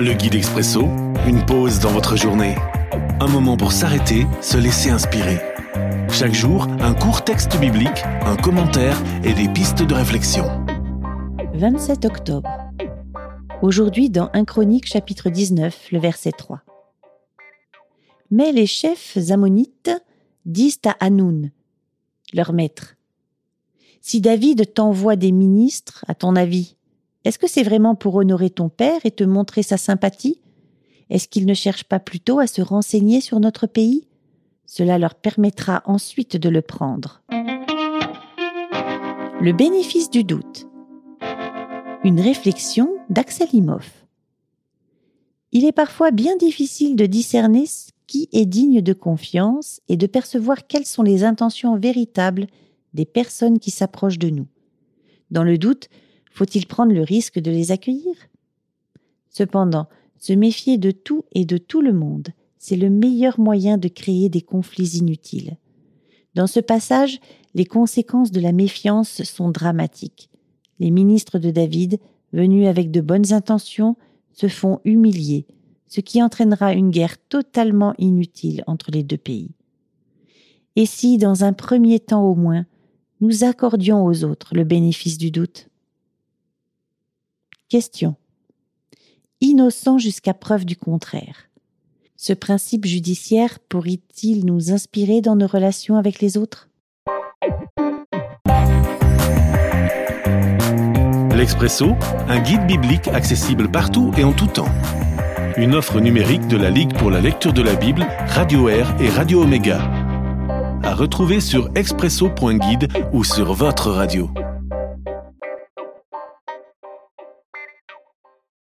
Le guide expresso, une pause dans votre journée. Un moment pour s'arrêter, se laisser inspirer. Chaque jour, un court texte biblique, un commentaire et des pistes de réflexion. 27 octobre. Aujourd'hui dans 1 Chronique chapitre 19, le verset 3. Mais les chefs ammonites disent à Hanoun, leur maître, Si David t'envoie des ministres, à ton avis, est-ce que c'est vraiment pour honorer ton père et te montrer sa sympathie? Est-ce qu'il ne cherche pas plutôt à se renseigner sur notre pays? Cela leur permettra ensuite de le prendre. Le bénéfice du doute. Une réflexion d'Axel Imhoff. Il est parfois bien difficile de discerner ce qui est digne de confiance et de percevoir quelles sont les intentions véritables des personnes qui s'approchent de nous. Dans le doute, faut-il prendre le risque de les accueillir? Cependant, se méfier de tout et de tout le monde, c'est le meilleur moyen de créer des conflits inutiles. Dans ce passage, les conséquences de la méfiance sont dramatiques. Les ministres de David, venus avec de bonnes intentions, se font humilier, ce qui entraînera une guerre totalement inutile entre les deux pays. Et si, dans un premier temps au moins, nous accordions aux autres le bénéfice du doute? Question. Innocent jusqu'à preuve du contraire. Ce principe judiciaire pourrait-il nous inspirer dans nos relations avec les autres? L'Expresso, un guide biblique accessible partout et en tout temps. Une offre numérique de la Ligue pour la lecture de la Bible, Radio Air et Radio Omega. À retrouver sur expresso.guide ou sur votre radio.